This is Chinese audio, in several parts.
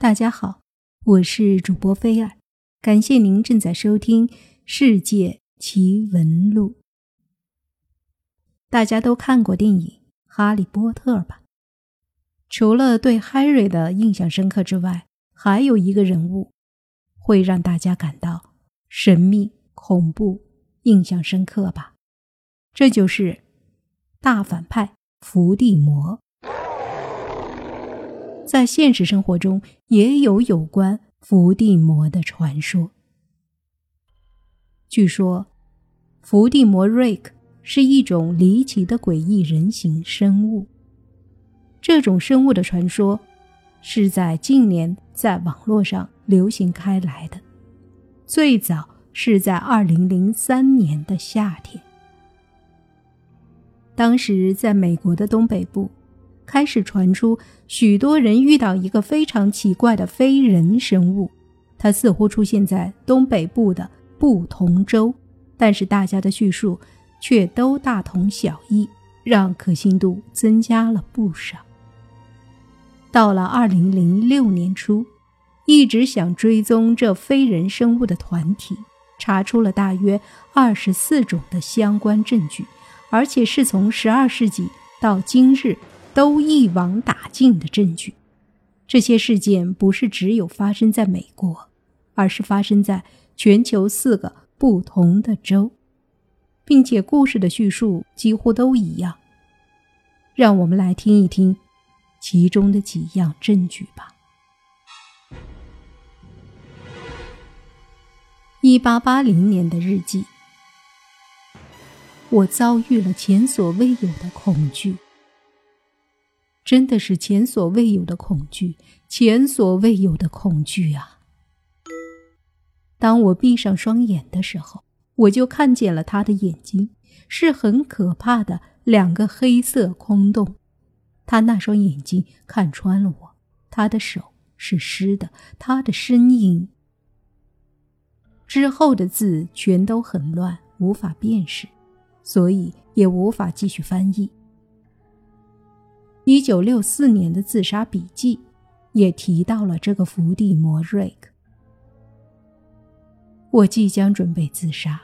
大家好，我是主播菲尔，感谢您正在收听《世界奇闻录》。大家都看过电影《哈利波特》吧？除了对 Harry 的印象深刻之外，还有一个人物会让大家感到神秘、恐怖、印象深刻吧？这就是大反派伏地魔。在现实生活中，也有有关伏地魔的传说。据说，伏地魔瑞克是一种离奇的诡异人形生物。这种生物的传说是在近年在网络上流行开来的，最早是在二零零三年的夏天，当时在美国的东北部。开始传出许多人遇到一个非常奇怪的非人生物，它似乎出现在东北部的不同州，但是大家的叙述却都大同小异，让可信度增加了不少。到了二零零六年初，一直想追踪这非人生物的团体查出了大约二十四种的相关证据，而且是从十二世纪到今日。都一网打尽的证据，这些事件不是只有发生在美国，而是发生在全球四个不同的州，并且故事的叙述几乎都一样。让我们来听一听其中的几样证据吧。一八八零年的日记，我遭遇了前所未有的恐惧。真的是前所未有的恐惧，前所未有的恐惧啊！当我闭上双眼的时候，我就看见了他的眼睛，是很可怕的两个黑色空洞。他那双眼睛看穿了我，他的手是湿的，他的声音之后的字全都很乱，无法辨识，所以也无法继续翻译。一九六四年的自杀笔记也提到了这个伏地魔瑞克。我即将准备自杀，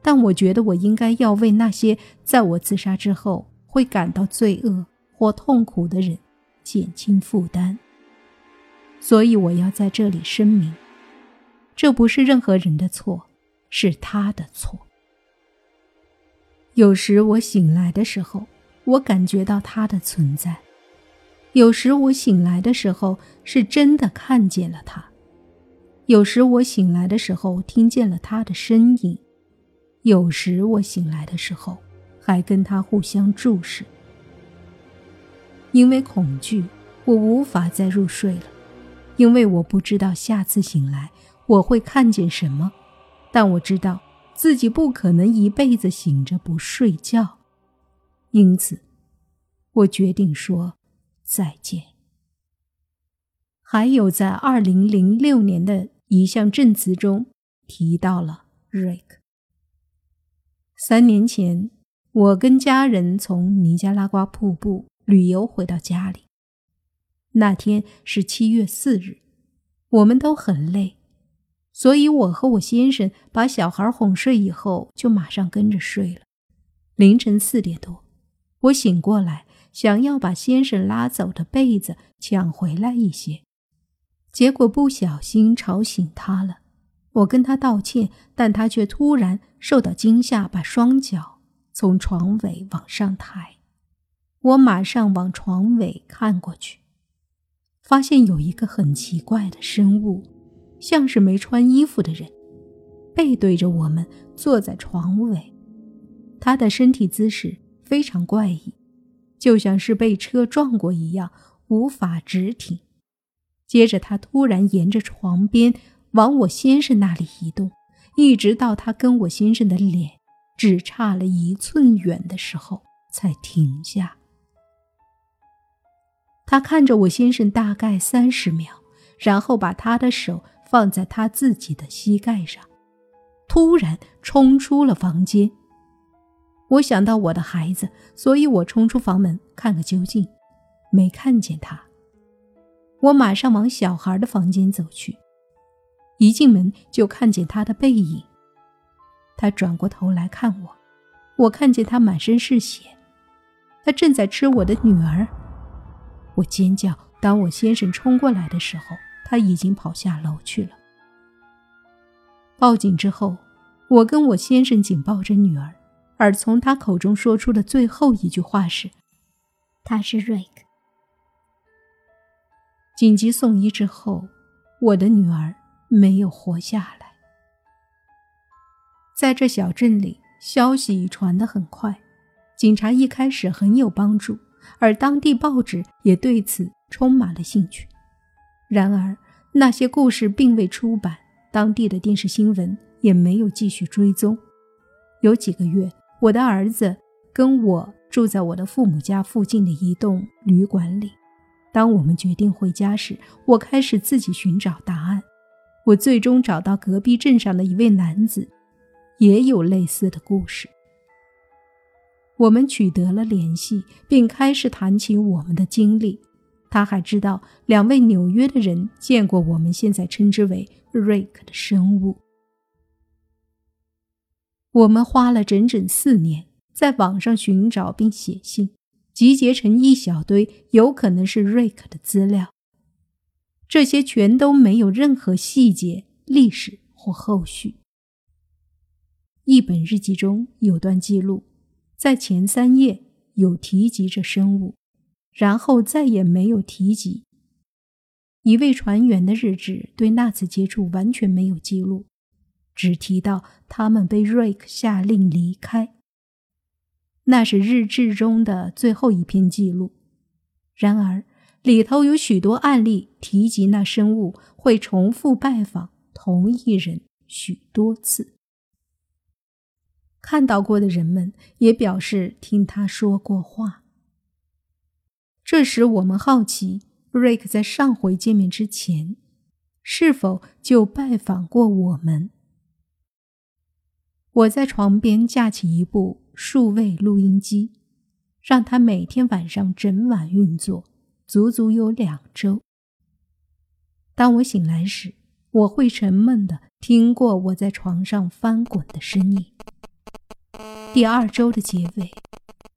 但我觉得我应该要为那些在我自杀之后会感到罪恶或痛苦的人减轻负担。所以我要在这里声明，这不是任何人的错，是他的错。有时我醒来的时候。我感觉到他的存在，有时我醒来的时候是真的看见了他，有时我醒来的时候听见了他的声音，有时我醒来的时候还跟他互相注视。因为恐惧，我无法再入睡了，因为我不知道下次醒来我会看见什么，但我知道自己不可能一辈子醒着不睡觉。因此，我决定说再见。还有，在二零零六年的一项证词中提到了瑞克。三年前，我跟家人从尼加拉瓜瀑布旅游回到家里。那天是七月四日，我们都很累，所以我和我先生把小孩哄睡以后，就马上跟着睡了。凌晨四点多。我醒过来，想要把先生拉走的被子抢回来一些，结果不小心吵醒他了。我跟他道歉，但他却突然受到惊吓，把双脚从床尾往上抬。我马上往床尾看过去，发现有一个很奇怪的生物，像是没穿衣服的人，背对着我们坐在床尾，他的身体姿势。非常怪异，就像是被车撞过一样，无法直挺。接着，他突然沿着床边往我先生那里移动，一直到他跟我先生的脸只差了一寸远的时候才停下。他看着我先生大概三十秒，然后把他的手放在他自己的膝盖上，突然冲出了房间。我想到我的孩子，所以我冲出房门看个究竟，没看见他。我马上往小孩的房间走去，一进门就看见他的背影。他转过头来看我，我看见他满身是血，他正在吃我的女儿。我尖叫。当我先生冲过来的时候，他已经跑下楼去了。报警之后，我跟我先生紧抱着女儿，而从他口中说出的最后一句话是：“他是瑞克。”紧急送医之后，我的女儿没有活下来。在这小镇里，消息传得很快，警察一开始很有帮助，而当地报纸也对此充满了兴趣。然而，那些故事并未出版，当地的电视新闻也没有继续追踪。有几个月，我的儿子跟我住在我的父母家附近的一栋旅馆里。当我们决定回家时，我开始自己寻找答案。我最终找到隔壁镇上的一位男子，也有类似的故事。我们取得了联系，并开始谈起我们的经历。他还知道两位纽约的人见过我们现在称之为瑞克的生物。我们花了整整四年在网上寻找并写信。集结成一小堆有可能是瑞克的资料，这些全都没有任何细节、历史或后续。一本日记中有段记录，在前三页有提及这生物，然后再也没有提及。一位船员的日志对那次接触完全没有记录，只提到他们被瑞克下令离开。那是日志中的最后一篇记录，然而里头有许多案例提及那生物会重复拜访同一人许多次。看到过的人们也表示听他说过话。这时我们好奇，瑞克在上回见面之前是否就拜访过我们。我在床边架起一部。数位录音机，让他每天晚上整晚运作，足足有两周。当我醒来时，我会沉闷的听过我在床上翻滚的声音。第二周的结尾，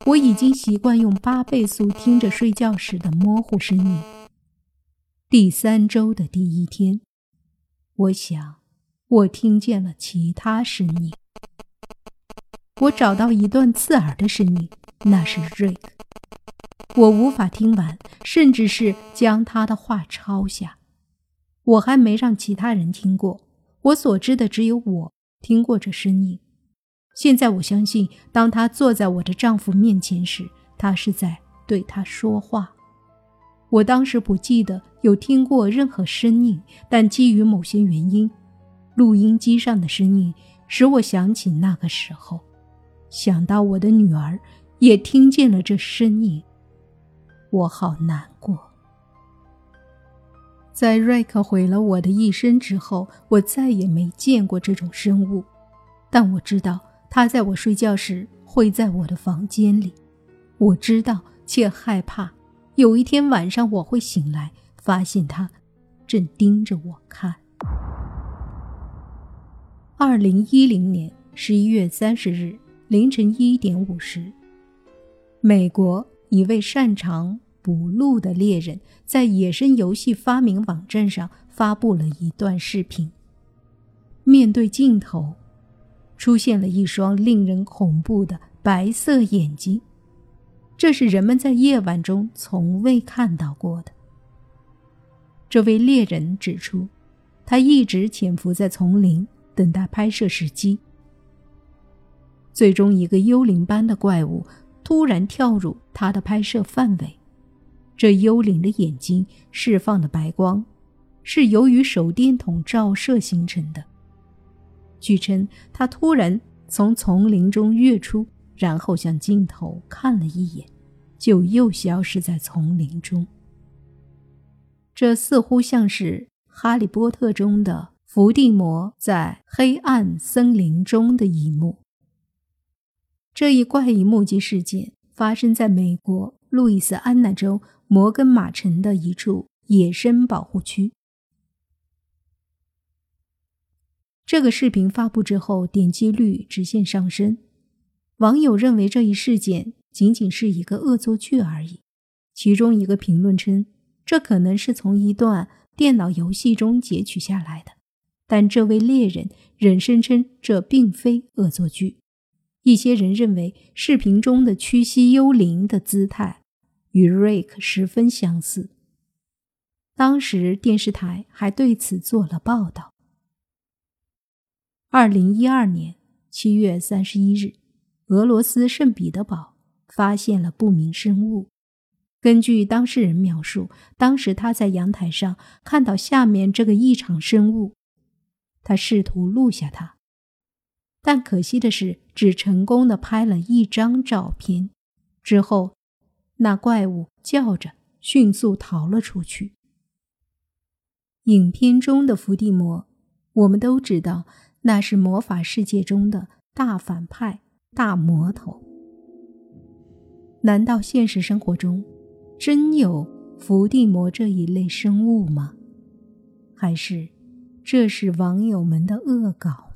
我已经习惯用八倍速听着睡觉时的模糊声音。第三周的第一天，我想，我听见了其他声音。我找到一段刺耳的声音，那是瑞克。我无法听完，甚至是将他的话抄下。我还没让其他人听过，我所知的只有我听过这声音。现在我相信，当他坐在我的丈夫面前时，他是在对他说话。我当时不记得有听过任何声音，但基于某些原因，录音机上的声音使我想起那个时候。想到我的女儿也听见了这声音，我好难过。在瑞克毁了我的一生之后，我再也没见过这种生物，但我知道他在我睡觉时会在我的房间里。我知道且害怕，有一天晚上我会醒来，发现他正盯着我看。二零一零年十一月三十日。凌晨一点五十，美国一位擅长捕鹿的猎人在野生游戏发明网站上发布了一段视频。面对镜头，出现了一双令人恐怖的白色眼睛，这是人们在夜晚中从未看到过的。这位猎人指出，他一直潜伏在丛林，等待拍摄时机。最终，一个幽灵般的怪物突然跳入他的拍摄范围。这幽灵的眼睛释放的白光，是由于手电筒照射形成的。据称，他突然从丛林中跃出，然后向镜头看了一眼，就又消失在丛林中。这似乎像是《哈利波特》中的伏地魔在黑暗森林中的一幕。这一怪异目击事件发生在美国路易斯安那州摩根马城的一处野生保护区。这个视频发布之后，点击率直线上升。网友认为这一事件仅仅是一个恶作剧而已。其中一个评论称，这可能是从一段电脑游戏中截取下来的，但这位猎人仍声称这并非恶作剧。一些人认为，视频中的屈膝幽灵的姿态与瑞克十分相似。当时电视台还对此做了报道。二零一二年七月三十一日，俄罗斯圣彼得堡发现了不明生物。根据当事人描述，当时他在阳台上看到下面这个异常生物，他试图录下它。但可惜的是，只成功的拍了一张照片。之后，那怪物叫着迅速逃了出去。影片中的伏地魔，我们都知道，那是魔法世界中的大反派、大魔头。难道现实生活中真有伏地魔这一类生物吗？还是这是网友们的恶搞？